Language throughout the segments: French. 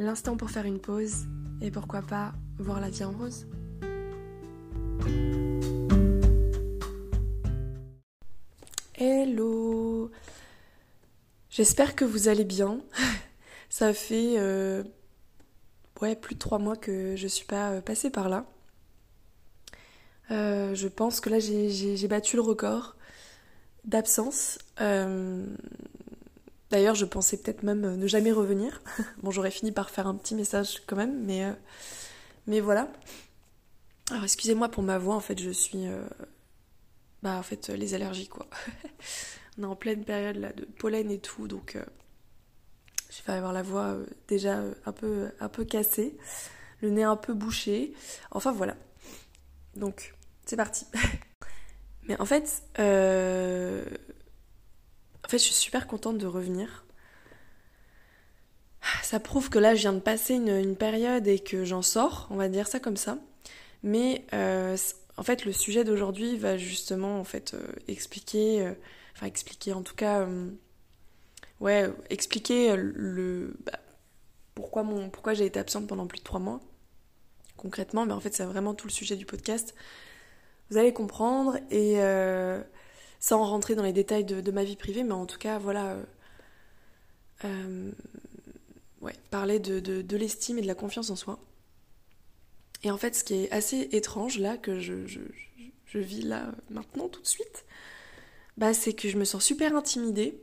L'instant pour faire une pause et pourquoi pas voir la vie en rose. Hello J'espère que vous allez bien. Ça fait euh, plus de trois mois que je suis pas euh, passée par là. Euh, je pense que là j'ai battu le record d'absence. D'ailleurs, je pensais peut-être même ne jamais revenir. bon, j'aurais fini par faire un petit message quand même, mais, mais voilà. Alors, excusez-moi pour ma voix, en fait, je suis. Bah, en fait, les allergies, quoi. On est en pleine période là de pollen et tout, donc je vais avoir la voix déjà un peu, cassée, le nez un peu bouché. Enfin, voilà. Donc, c'est parti. Mais en fait, euh... en fait, je suis super contente de revenir. Ça prouve que là, je viens de passer une, période et que j'en sors, on va dire ça comme ça. Mais euh, en fait, le sujet d'aujourd'hui va justement en fait euh, expliquer, euh, enfin expliquer en tout cas, ouais, expliquer le bah, pourquoi mon, pourquoi j'ai été absente pendant plus de trois mois concrètement. Mais en fait, c'est vraiment tout le sujet du podcast vous allez comprendre et sans rentrer dans les détails de, ma vie privée, mais en tout cas, voilà, euh, euh, ouais, parler de, l'estime et de la confiance en soi. Et en fait, ce qui est assez étrange là, que je, vis là maintenant tout de suite, bah, c'est que je me sens super intimidée.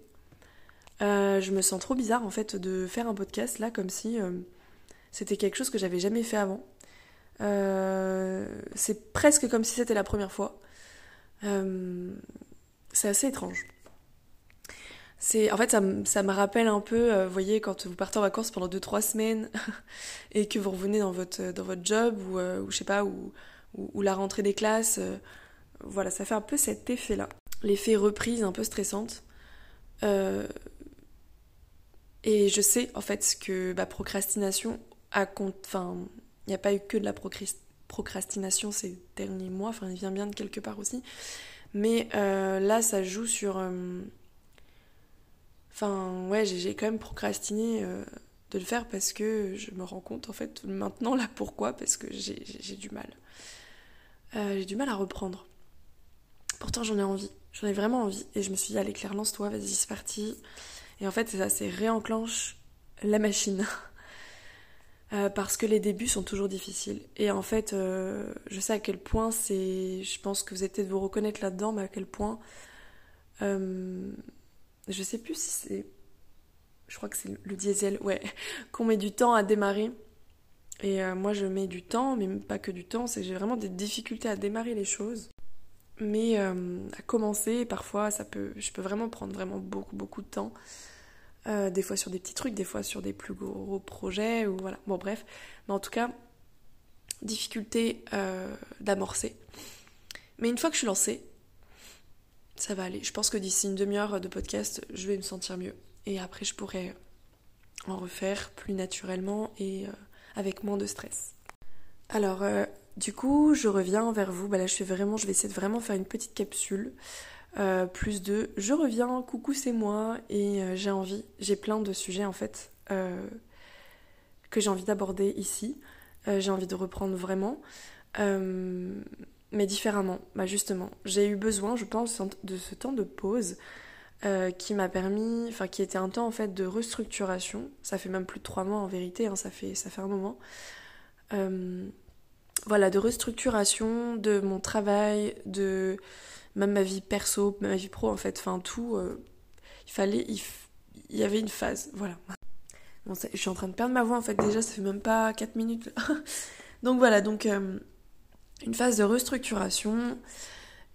je me sens trop bizarre en fait de faire un podcast là comme si c'était quelque chose que j'avais jamais fait avant. Euh, c'est presque comme si c'était la première fois. Euh, c'est assez étrange. C'est, en fait, ça, ça, me rappelle un peu, euh, vous voyez, quand vous partez en vacances pendant 2-3 semaines et que vous revenez dans votre, dans votre job ou, ou je sais pas, ou, ou, la rentrée des classes. voilà, ça fait un peu cet effet-là. L'effet reprise un peu stressante. et je sais, en fait, que bah, procrastination a, enfin, il n'y a pas eu que de la procrastination ces derniers mois, enfin il vient bien de quelque part aussi. Mais euh, là, ça joue sur... Euh, enfin, ouais, j'ai quand même procrastiné euh, de le faire parce que je me rends compte, en fait, maintenant, là, pourquoi Parce que j'ai du mal. j'ai du mal à reprendre. Pourtant, j'en ai envie. J'en ai vraiment envie. Et je me suis dit, allez, Claire, lance-toi, vas-y, c'est parti. Et en fait, ça, c'est réenclenche la machine. Euh, parce que les débuts sont toujours difficiles. Et en fait, euh, je sais à quel point c'est. Je pense que vous êtes peut-être vous reconnaître là-dedans, mais à quel point. Euh, je sais plus si c'est. Je crois que c'est le diesel, ouais. Qu'on met du temps à démarrer. Et moi, je mets du temps, mais pas que du temps, c'est j'ai vraiment des difficultés à démarrer les choses. Mais à commencer, parfois, ça peut, je peux vraiment prendre vraiment beaucoup, beaucoup de temps. Euh, des fois sur des petits trucs, des fois sur des plus gros projets, ou voilà. Bon, bref. Mais en tout cas, difficulté euh, d'amorcer. Mais une fois que je suis lancée, ça va aller. Je pense que d'ici une demi-heure de podcast, je vais me sentir mieux. Et après, je pourrai en refaire plus naturellement et euh, avec moins de stress. Alors, du coup, je reviens vers vous. Bah là, je vraiment, je vais essayer de vraiment faire une petite capsule euh, plus de je reviens, coucou c'est moi et euh, j'ai envie, j'ai plein de sujets en fait euh, que j'ai envie d'aborder ici. j'ai envie de reprendre vraiment, mais différemment. Bah justement, j'ai eu besoin, je pense, de ce temps de pause qui m'a permis, enfin qui était un temps en fait de restructuration. Ça fait même plus de trois mois en vérité, hein, ça fait ça fait un moment. Voilà, de restructuration de mon travail, de même ma vie perso, ma vie pro en fait, enfin tout, euh, il fallait, il, y avait une phase, voilà. Bon, je suis en train de perdre ma voix en fait. Déjà, ça fait même pas 4 minutes. donc voilà, donc euh, une phase de restructuration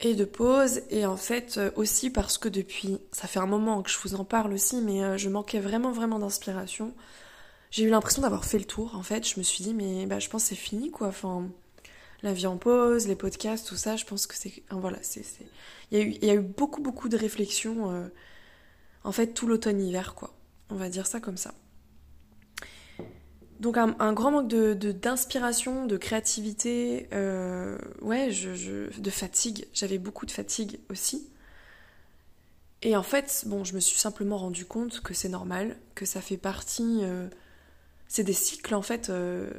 et de pause. Et en fait euh, aussi parce que depuis, ça fait un moment que je vous en parle aussi, mais je manquais vraiment vraiment d'inspiration j'ai eu l'impression d'avoir fait le tour en fait. Je me suis dit mais bah, je pense que c'est fini quoi. Enfin, la vie en pause, les podcasts, tout ça, je pense que c'est voilà, c'est il y a eu il y a eu beaucoup beaucoup de réflexions euh, en fait tout l'automne hiver quoi. On va dire ça comme ça. Donc un, grand manque de d'inspiration, de, créativité, euh, ouais, je, de fatigue. J'avais beaucoup de fatigue aussi. Et en fait, bon, je me suis simplement rendu compte que c'est normal, que ça fait partie. Euh, c'est des cycles en fait. Euh,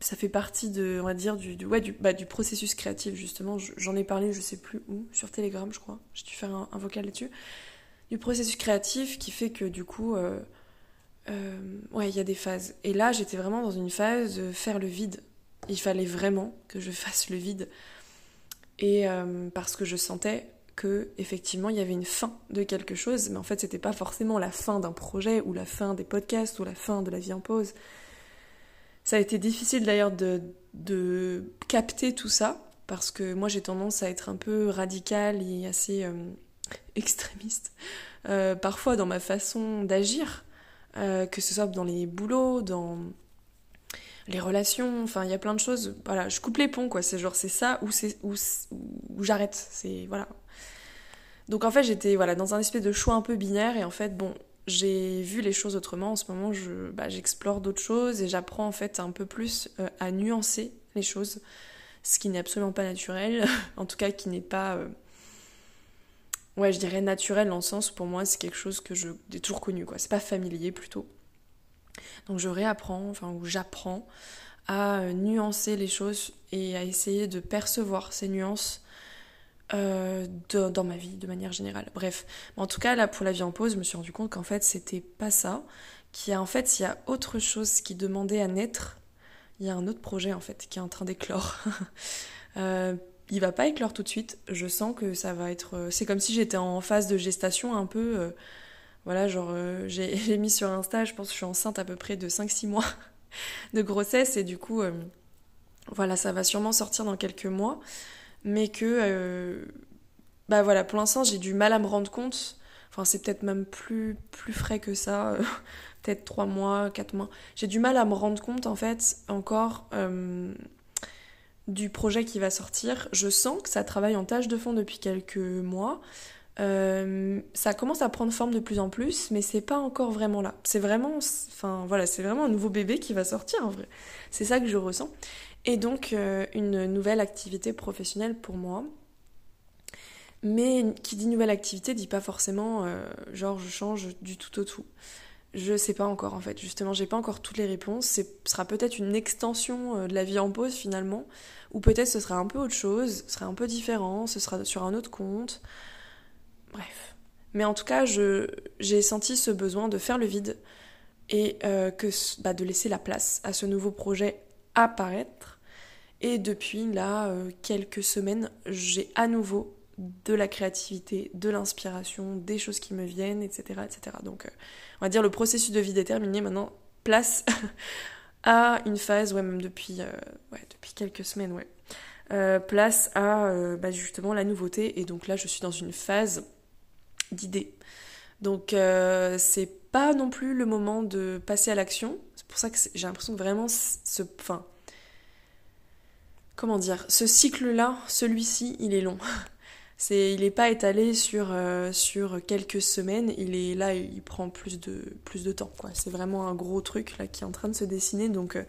ça fait partie de, on va dire, du, bah, processus créatif justement. J'en ai parlé, je sais plus où, sur Telegram, je crois. J'ai dû faire un, vocal là-dessus. Du processus créatif qui fait que du coup euh, ouais, il y a des phases. Et là, j'étais vraiment dans une phase de faire le vide. Il fallait vraiment que je fasse le vide. Et euh, parce que je sentais que effectivement il y avait une fin de quelque chose, mais en fait c'était pas forcément la fin d'un projet ou la fin des podcasts ou la fin de la vie en pause. Ça a été difficile d'ailleurs de, de capter tout ça parce que moi j'ai tendance à être un peu radicale et assez euh, extrémiste parfois dans ma façon d'agir euh, que ce soit dans les boulots, dans les relations, enfin il y a plein de choses. Voilà, je coupe les ponts quoi, c'est genre c'est ça ou c'est j'arrête, c'est voilà. Donc en fait j'étais voilà dans un espèce de choix un peu binaire et en fait bon j'ai vu les choses autrement en ce moment je bah, j'explore d'autres choses et j'apprends en fait un peu plus euh, à nuancer les choses ce qui n'est absolument pas naturel en tout cas qui n'est pas euh, ouais, je dirais naturel dans le sens pour moi c'est quelque chose que je j'ai toujours connu quoi. C'est pas familier plutôt. Donc je réapprends, enfin ou j'apprends à euh, nuancer les choses et à essayer de percevoir ces nuances euh, dans ma vie de manière générale. Bref, en tout cas là pour la vie en pause, je me suis rendu compte qu'en fait c'était pas ça, qu'il y a en fait il y a autre chose qui demandait à naître. Il y a un autre projet en fait qui est en train d'éclore. euh, il va pas éclore tout de suite. Je sens que ça va être. C'est comme si j'étais en phase de gestation un peu. Voilà, genre, euh, j'ai mis sur Insta, je pense que je suis enceinte à peu près de 5-6 mois de grossesse et du coup, voilà, ça va sûrement sortir dans quelques mois. Mais que. bah voilà, pour l'instant, j'ai du mal à me rendre compte. Enfin, c'est peut-être même plus, plus frais que ça. peut-être 3 mois, 4 mois. J'ai du mal à me rendre compte, en fait, encore du projet qui va sortir. Je sens que ça travaille en tâche de fond depuis quelques mois. Euh, ça commence à prendre forme de plus en plus, mais c'est pas encore vraiment là. C'est vraiment, enfin voilà, c'est vraiment un nouveau bébé qui va sortir en vrai. C'est ça que je ressens. Et donc euh, une nouvelle activité professionnelle pour moi. Mais qui dit nouvelle activité dit pas forcément euh, genre je change du tout au tout. Je sais pas encore en fait, justement, j'ai pas encore toutes les réponses. Ce sera peut-être une extension de la vie en pause finalement, ou peut-être ce sera un peu autre chose, ce sera un peu différent, ce sera sur un autre compte. Bref. Mais en tout cas, j'ai senti ce besoin de faire le vide et euh, que, bah, de laisser la place à ce nouveau projet apparaître. Et depuis là, euh, quelques semaines, j'ai à nouveau de la créativité, de l'inspiration, des choses qui me viennent, etc. etc. Donc, euh, on va dire le processus de vie est terminé. Maintenant, place à une phase, ouais, même depuis, ouais, depuis quelques semaines, ouais. Place à bah, justement la nouveauté. Et donc là, je suis dans une phase d'idée. Donc c'est pas non plus le moment de passer à l'action. C'est pour ça que j'ai l'impression que vraiment ce, enfin, comment dire, ce cycle-là, celui-ci, il est long. C'est, il n'est pas étalé sur, euh, sur quelques semaines, il est là, il prend plus de, plus de temps. C'est vraiment un gros truc là qui est en train de se dessiner. Donc, euh,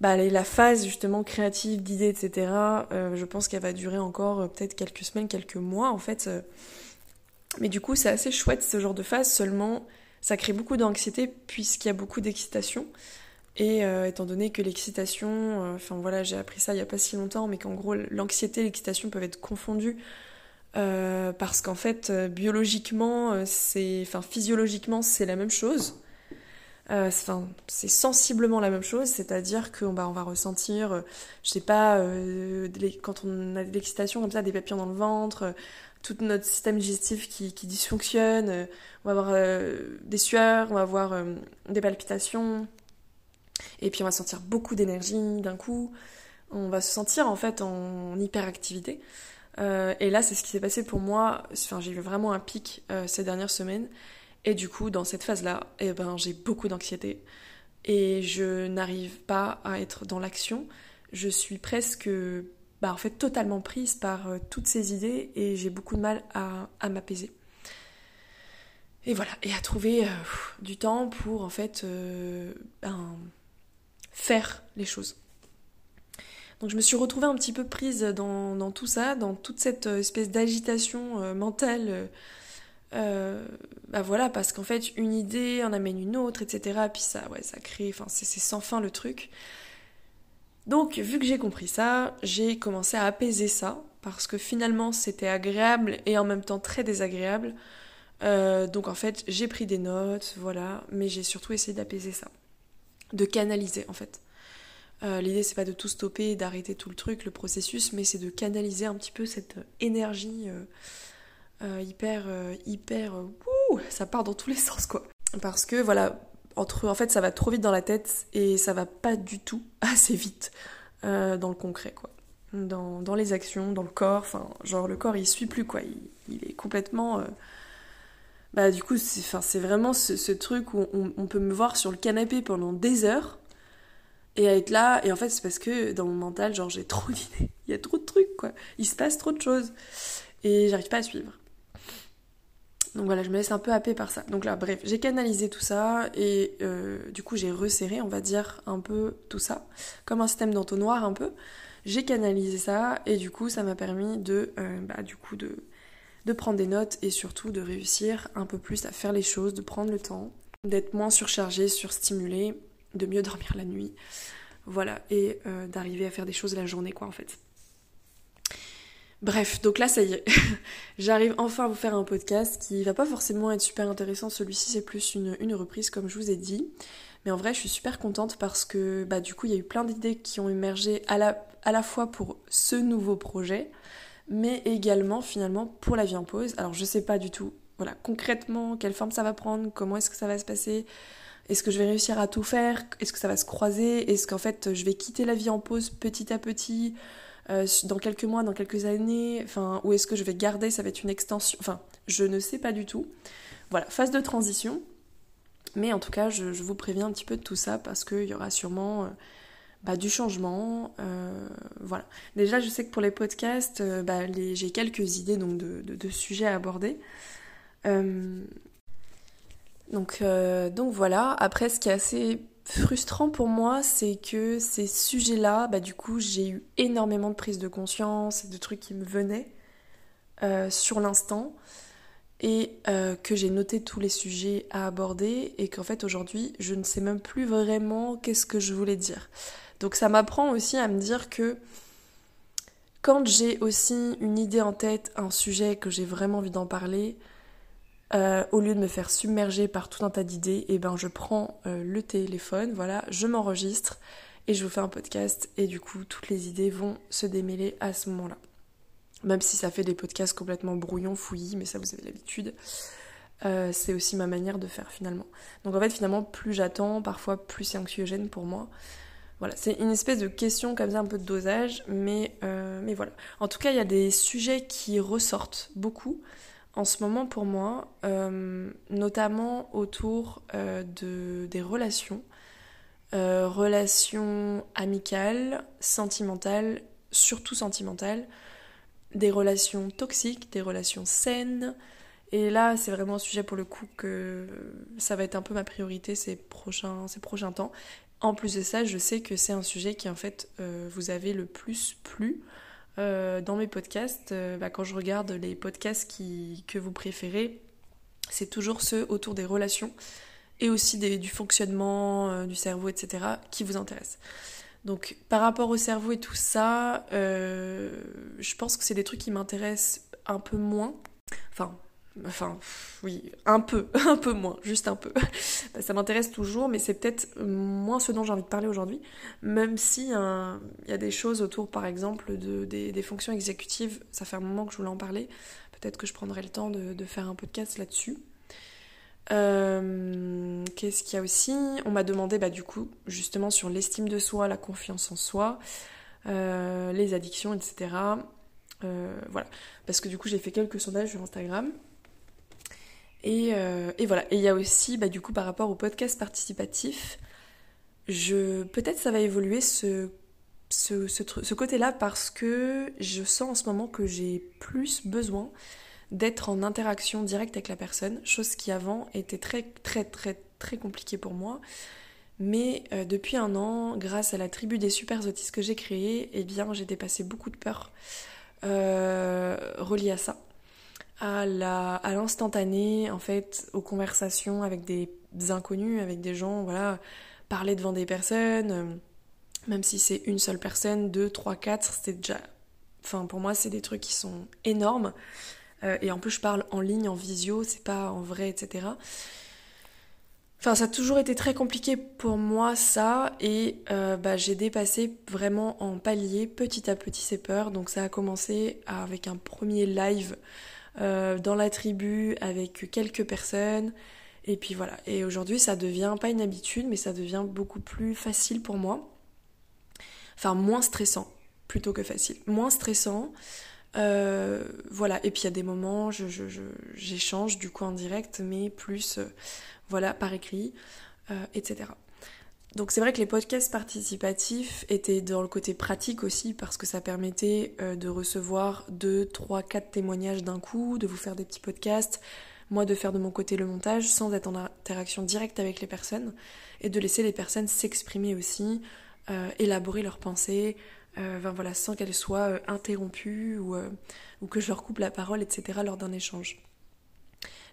bah, la phase justement créative, d'idées, etc., euh, je pense qu'elle va durer encore peut-être quelques semaines, quelques mois en fait. Mais du coup, c'est assez chouette ce genre de phase, seulement ça crée beaucoup d'anxiété puisqu'il y a beaucoup d'excitation. Et euh, étant donné que l'excitation, euh, enfin voilà, j'ai appris ça il n'y a pas si longtemps, mais qu'en gros l'anxiété et l'excitation peuvent être confondues euh, parce qu'en fait biologiquement, c'est, enfin physiologiquement c'est la même chose. Enfin, c'est sensiblement la même chose, c'est-à-dire qu'on bah, on va ressentir, je sais pas, quand on a de l'excitation comme ça, des papillons dans le ventre, tout notre système digestif qui, qui dysfonctionne, on va avoir des sueurs, on va avoir des palpitations, et puis on va sentir beaucoup d'énergie d'un coup. On va se sentir en fait en hyperactivité. Euh, et là, c'est ce qui s'est passé pour moi. Enfin, j'ai eu vraiment un pic euh, ces dernières semaines. Et du coup, dans cette phase-là, eh ben, j'ai beaucoup d'anxiété. et je n'arrive pas à être dans l'action. Je suis presque, bah, en fait, totalement prise par euh, toutes ces idées et j'ai beaucoup de mal à, m'apaiser. Et voilà, et à trouver euh, du temps pour en fait euh, ben, faire les choses. Donc je me suis retrouvée un petit peu prise dans, tout ça, dans toute cette espèce d'agitation mentale euh, bah voilà, parce qu'en fait, une idée en amène une autre, etc. Puis ça, ouais, ça crée, enfin, c'est sans fin le truc. Donc, vu que j'ai compris ça, j'ai commencé à apaiser ça, parce que finalement, c'était agréable et en même temps très désagréable. Euh, donc, en fait, j'ai pris des notes, voilà, mais j'ai surtout essayé d'apaiser ça, de canaliser, en fait. Euh, L'idée, c'est pas de tout stopper, d'arrêter tout le truc, le processus, mais c'est de canaliser un petit peu cette énergie. Euh, euh, hyper, euh, hyper, euh, ça part dans tous les sens quoi. Parce que voilà, entre, en fait, ça va trop vite dans la tête et ça va pas du tout assez vite dans le concret quoi. Dans, dans, les actions, dans le corps, enfin, genre le corps il suit plus quoi, il, est complètement. Bah, du coup, c'est vraiment ce, truc où on, on, peut me voir sur le canapé pendant des heures et être là, et en fait, c'est parce que dans mon mental, genre, j'ai trop d'idées, il y a trop de trucs quoi, il se passe trop de choses et j'arrive pas à suivre. Donc voilà, je me laisse un peu happer par ça. Donc là, bref, j'ai canalisé tout ça et euh, du coup j'ai resserré, on va dire, un peu tout ça, comme un système d'entonnoir un peu. J'ai canalisé ça et du coup ça m'a permis de, euh, bah, du coup de, de prendre des notes et surtout de réussir un peu plus à faire les choses, de prendre le temps, d'être moins surchargé, surstimulé, de mieux dormir la nuit. Voilà, et euh, d'arriver à faire des choses la journée quoi en fait. Bref, donc là ça y est, j'arrive enfin à vous faire un podcast qui va pas forcément être super intéressant, celui-ci c'est plus une, reprise comme je vous ai dit. Mais en vrai je suis super contente parce que bah, du coup il y a eu plein d'idées qui ont émergé à la, fois pour ce nouveau projet, mais également finalement pour la vie en pause. Alors je sais pas du tout voilà, concrètement quelle forme ça va prendre, comment est-ce que ça va se passer, est-ce que je vais réussir à tout faire, est-ce que ça va se croiser, est-ce qu'en fait je vais quitter la vie en pause petit à petit euh, dans quelques mois, dans quelques années, enfin, ou est-ce que je vais garder, ça va être une extension, enfin, je ne sais pas du tout. Voilà, phase de transition. Mais en tout cas, je, vous préviens un petit peu de tout ça parce qu'il y aura sûrement euh, bah, du changement. Euh, voilà. Déjà, je sais que pour les podcasts, bah, j'ai quelques idées donc, de, de, sujets à aborder. donc, donc voilà. Après, ce qui est assez frustrant pour moi, c'est que ces sujets-là, bah, du coup, j'ai eu énormément de prise de conscience et de trucs qui me venaient euh, sur l'instant et euh, que j'ai noté tous les sujets à aborder et qu'en fait aujourd'hui je ne sais même plus vraiment qu'est-ce que je voulais dire. Donc ça m'apprend aussi à me dire que quand j'ai aussi une idée en tête, un sujet que j'ai vraiment envie d'en parler, euh, au lieu de me faire submerger par tout un tas d'idées, eh ben je prends euh, le téléphone, voilà, je m'enregistre et je vous fais un podcast et du coup toutes les idées vont se démêler à ce moment-là. Même si ça fait des podcasts complètement brouillons, fouillis, mais ça vous avez l'habitude. Euh, c'est aussi ma manière de faire finalement. Donc en fait finalement plus j'attends, parfois plus c'est anxiogène pour moi. Voilà, c'est une espèce de question comme ça, un peu de dosage, mais, mais voilà. En tout cas, il y a des sujets qui ressortent beaucoup en ce moment pour moi, euh, notamment autour euh, de, des relations, euh, relations amicales, sentimentales, surtout sentimentales, des relations toxiques, des relations saines. Et là, c'est vraiment un sujet pour le coup que ça va être un peu ma priorité ces prochains, ces prochains temps. En plus de ça, je sais que c'est un sujet qui en fait vous avez le plus plu. Euh, dans mes podcasts, euh, bah, quand je regarde les podcasts que vous préférez, c'est toujours ceux autour des relations et aussi du fonctionnement euh, du cerveau, etc., qui vous intéressent. Donc par rapport au cerveau et tout ça, je pense que c'est des trucs qui m'intéressent un peu moins. Enfin, Enfin, oui, un peu, un peu moins, juste un peu. Ça m'intéresse toujours, mais c'est peut-être moins ce dont j'ai envie de parler aujourd'hui, même si hein, il y a des choses autour, par exemple, de, des, fonctions exécutives, ça fait un moment que je voulais en parler, peut-être que je prendrai le temps de, faire un podcast là-dessus. Euh, qu'est-ce qu'il y a aussi? On m'a demandé, bah, du coup, justement, sur l'estime de soi, la confiance en soi, euh, les addictions, etc. Euh, voilà, parce que du coup, j'ai fait quelques sondages sur Instagram euh, et, voilà. Et il y a aussi, bah, du coup, par rapport au podcast participatif, je peut-être ça va évoluer ce, côté-là parce que je sens en ce moment que j'ai plus besoin d'être en interaction directe avec la personne, chose qui avant était très très très très compliquée pour moi. Mais euh, depuis un an, grâce à la tribu des super autistes que j'ai créée, eh bien j'ai dépassé beaucoup de peurs euh, reliées à ça, à la l'instantané, en fait, aux conversations avec des inconnus, avec des gens, voilà, parler devant des personnes, euh, même si c'est une seule personne, deux, trois, quatre, c'est déjà, enfin pour moi c'est des trucs qui sont énormes. Euh, et en plus, je parle en ligne, en visio, c'est pas en vrai, etc. Enfin, ça a toujours été très compliqué pour moi, ça, et euh, bah, j'ai dépassé vraiment en palier petit à petit ces peurs. Donc, ça a commencé avec un premier live euh, dans la tribu avec quelques personnes. Et puis voilà. Et aujourd'hui, ça devient pas une habitude, mais ça devient beaucoup plus facile pour moi. Enfin, moins stressant plutôt que facile. Moins stressant. Euh, voilà, et puis il y a des moments, j'échange je, du coup en direct, mais plus euh, voilà par écrit, etc. Donc c'est vrai que les podcasts participatifs étaient dans le côté pratique aussi parce que ça permettait de recevoir 2, 3, 4 témoignages d'un coup, de vous faire des petits podcasts, moi de faire de mon côté le montage sans être en interaction directe avec les personnes et de laisser les personnes s'exprimer aussi, élaborer leurs pensées, euh, voilà, sans qu'elles soient euh, interrompues ou, euh, ou, que je leur coupe la parole, etc. lors d'un échange.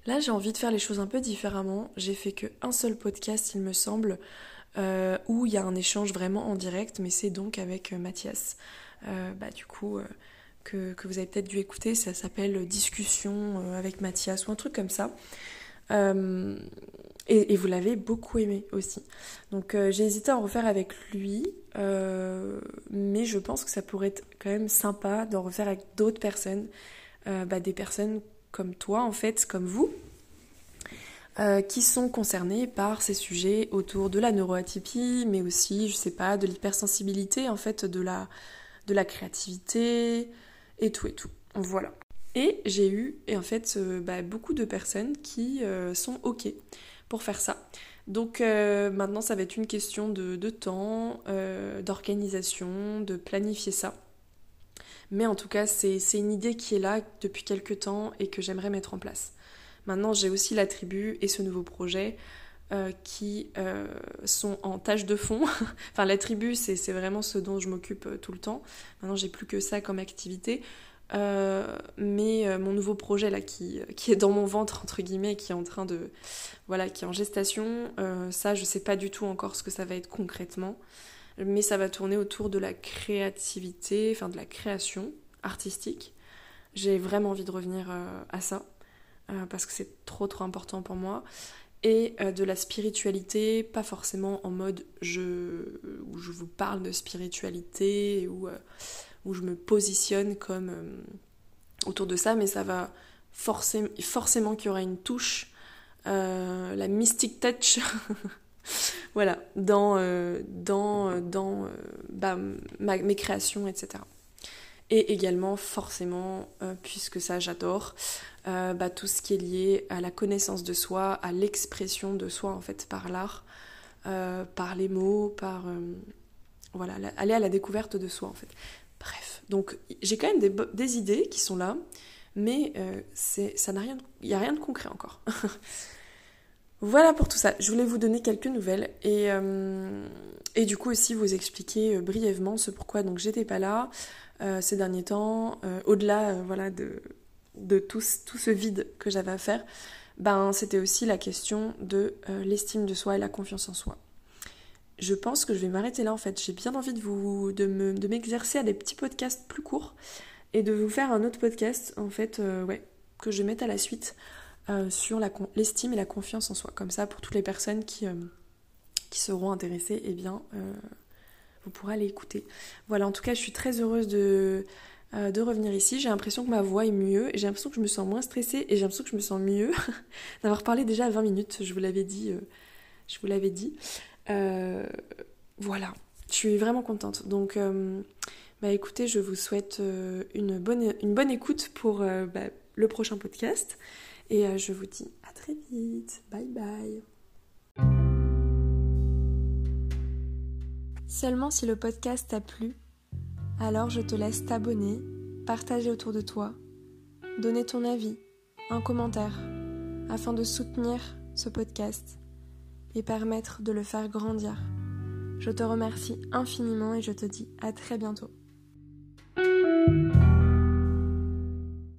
Là, j'ai envie de faire les choses un peu différemment. J'ai fait qu'un seul podcast, il me semble, où il y a un échange vraiment en direct, mais c'est donc avec Mathias. bah, du coup, que, que, vous avez peut-être dû écouter, ça s'appelle Discussion avec Mathias ou un truc comme ça. Et, vous l'avez beaucoup aimé aussi. Donc euh, j'ai hésité à en refaire avec lui, euh, mais je pense que ça pourrait être quand même sympa d'en refaire avec d'autres personnes, euh, bah, des personnes comme toi en fait, comme vous, qui sont concernées par ces sujets autour de la neuroatypie, mais aussi, je sais pas, de l'hypersensibilité en fait, de la, de la créativité et tout et tout. Voilà. Et j'ai eu, et en fait, bah, beaucoup de personnes qui sont OK pour faire ça. Donc euh, maintenant, ça va être une question de, temps, euh, d'organisation, de planifier ça. Mais en tout cas, c'est une idée qui est là depuis quelques temps et que j'aimerais mettre en place. Maintenant, j'ai aussi la tribu et ce nouveau projet euh, qui sont en tâche de fond. enfin, la tribu, c'est vraiment ce dont je m'occupe tout le temps. Maintenant, j'ai plus que ça comme activité. Euh, mais euh, mon nouveau projet là qui, qui, est dans mon ventre entre guillemets qui est en train de voilà qui est en gestation euh, ça je sais pas du tout encore ce que ça va être concrètement mais ça va tourner autour de la créativité enfin de la création artistique j'ai vraiment envie de revenir à ça parce que c'est trop trop important pour moi. Et de la spiritualité pas forcément en mode je où je vous parle de spiritualité ou où je me positionne comme euh, autour de ça, mais ça va forcément, forcément qu'il y aura une touche, euh, la mystic touch, voilà, dans, euh, dans, dans bah, mes créations, etc. Et également, forcément, puisque ça j'adore, bah, tout ce qui est lié à la connaissance de soi, à l'expression de soi en fait par l'art, par les mots, par voilà, aller à la découverte de soi en fait. Bref, donc j'ai quand même des, idées qui sont là, mais euh, ça n'a rien, il n'y a rien de concret encore. voilà pour tout ça. Je voulais vous donner quelques nouvelles et, euh, et du coup aussi vous expliquer euh, brièvement ce pourquoi donc j'étais pas là ces derniers temps, au-delà voilà de, de tout, tout, ce vide que j'avais à faire. Ben, c'était aussi la question de l'estime de soi et la confiance en soi je pense que je vais m'arrêter là en fait. J'ai bien envie de vous de m'exercer à des petits podcasts plus courts et de vous faire un autre podcast en fait euh, ouais que je mette à la suite euh, sur l'estime et la confiance en soi. Comme ça pour toutes les personnes qui, euh, qui seront intéressées, eh bien vous pourrez aller écouter. Voilà, en tout cas, je suis très heureuse de de revenir ici. J'ai l'impression que ma voix est mieux j'ai l'impression que je me sens moins stressée et j'ai l'impression que je me sens mieux d'avoir parlé déjà à 20 minutes, je vous l'avais dit. je vous l'avais dit. Euh, voilà, je suis vraiment contente. Donc, euh, bah écoutez, je vous souhaite euh, une bonne, une bonne écoute pour bah, le prochain podcast. Et je vous dis à très vite. Bye bye. Seulement si le podcast t'a plu, alors je te laisse t'abonner, partager autour de toi, donner ton avis, un commentaire, afin de soutenir ce podcast et permettre de le faire grandir. Je te remercie infiniment et je te dis à très bientôt.